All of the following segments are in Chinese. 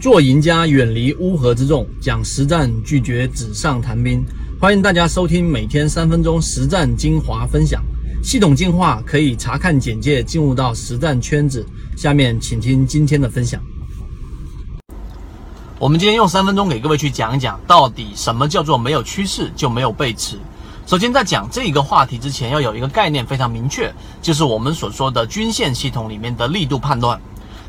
做赢家，远离乌合之众，讲实战，拒绝纸上谈兵。欢迎大家收听每天三分钟实战精华分享。系统进化可以查看简介，进入到实战圈子。下面请听今天的分享。我们今天用三分钟给各位去讲一讲，到底什么叫做没有趋势就没有背驰。首先，在讲这一个话题之前，要有一个概念非常明确，就是我们所说的均线系统里面的力度判断。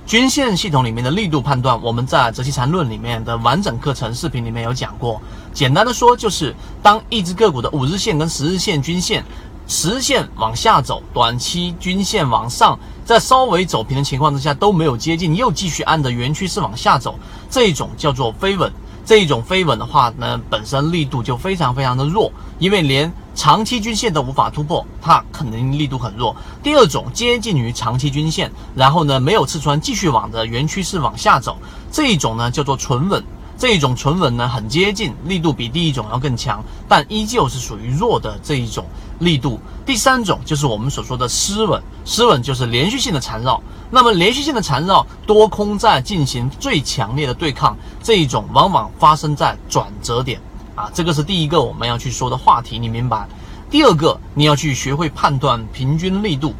均线系统里面的力度判断，我们在《择期缠论》里面的完整课程视频里面有讲过。简单的说，就是当一只个股的五日线跟十日线均线，十日线往下走，短期均线往上，在稍微走平的情况之下都没有接近，又继续按着原趋势往下走，这一种叫做飞稳。这一种飞稳的话呢，本身力度就非常非常的弱，因为连长期均线都无法突破，它肯定力度很弱。第二种接近于长期均线，然后呢没有刺穿，继续往着原趋势往下走，这一种呢叫做纯稳。这一种纯稳呢很接近，力度比第一种要更强，但依旧是属于弱的这一种力度。第三种就是我们所说的失稳，失稳就是连续性的缠绕。那么连续性的缠绕，多空在进行最强烈的对抗，这一种往往发生在转折点啊，这个是第一个我们要去说的话题，你明白？第二个你要去学会判断平均力度。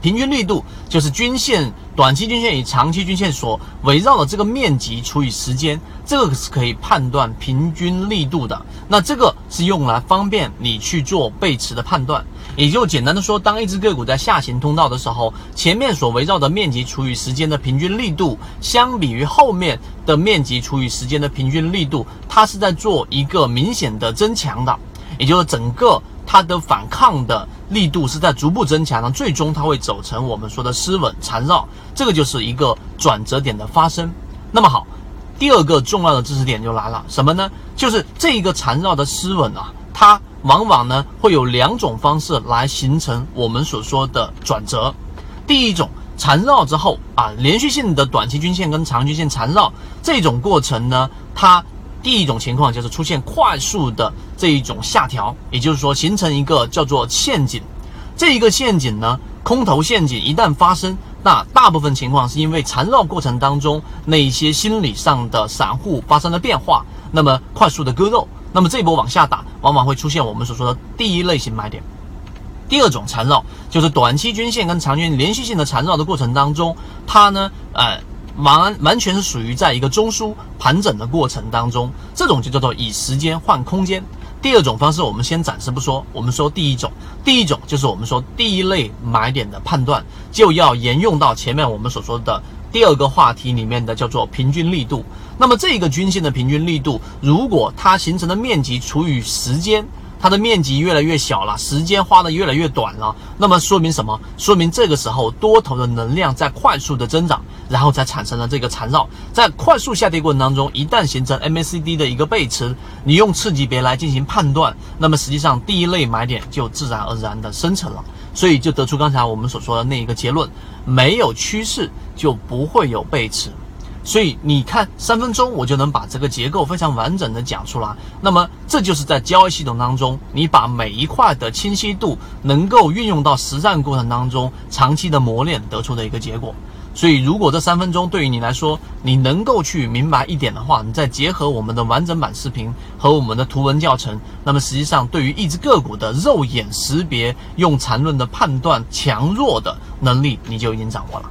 平均力度就是均线、短期均线与长期均线所围绕的这个面积除以时间，这个是可以判断平均力度的。那这个是用来方便你去做背驰的判断。也就简单的说，当一只个股在下行通道的时候，前面所围绕的面积除以时间的平均力度，相比于后面的面积除以时间的平均力度，它是在做一个明显的增强的，也就是整个。它的反抗的力度是在逐步增强的，最终它会走成我们说的失稳缠绕，这个就是一个转折点的发生。那么好，第二个重要的知识点就来了，什么呢？就是这一个缠绕的失稳啊，它往往呢会有两种方式来形成我们所说的转折。第一种缠绕之后啊，连续性的短期均线跟长均线缠绕这种过程呢，它。第一种情况就是出现快速的这一种下调，也就是说形成一个叫做陷阱。这一个陷阱呢，空头陷阱一旦发生，那大部分情况是因为缠绕过程当中那一些心理上的散户发生了变化，那么快速的割肉，那么这波往下打，往往会出现我们所说的第一类型买点。第二种缠绕就是短期均线跟长均连续性的缠绕的过程当中，它呢，呃。完完全是属于在一个中枢盘整的过程当中，这种就叫做以时间换空间。第二种方式我们先暂时不说，我们说第一种，第一种就是我们说第一类买点的判断，就要沿用到前面我们所说的第二个话题里面的叫做平均力度。那么这个均线的平均力度，如果它形成的面积除以时间。它的面积越来越小了，时间花的越来越短了，那么说明什么？说明这个时候多头的能量在快速的增长，然后才产生了这个缠绕。在快速下跌过程当中，一旦形成 MACD 的一个背驰，你用次级别来进行判断，那么实际上第一类买点就自然而然的生成了，所以就得出刚才我们所说的那一个结论：没有趋势就不会有背驰。所以你看，三分钟我就能把这个结构非常完整的讲出来。那么这就是在交易系统当中，你把每一块的清晰度能够运用到实战过程当中，长期的磨练得出的一个结果。所以如果这三分钟对于你来说，你能够去明白一点的话，你再结合我们的完整版视频和我们的图文教程，那么实际上对于一只个股的肉眼识别、用缠论的判断强弱的能力，你就已经掌握了。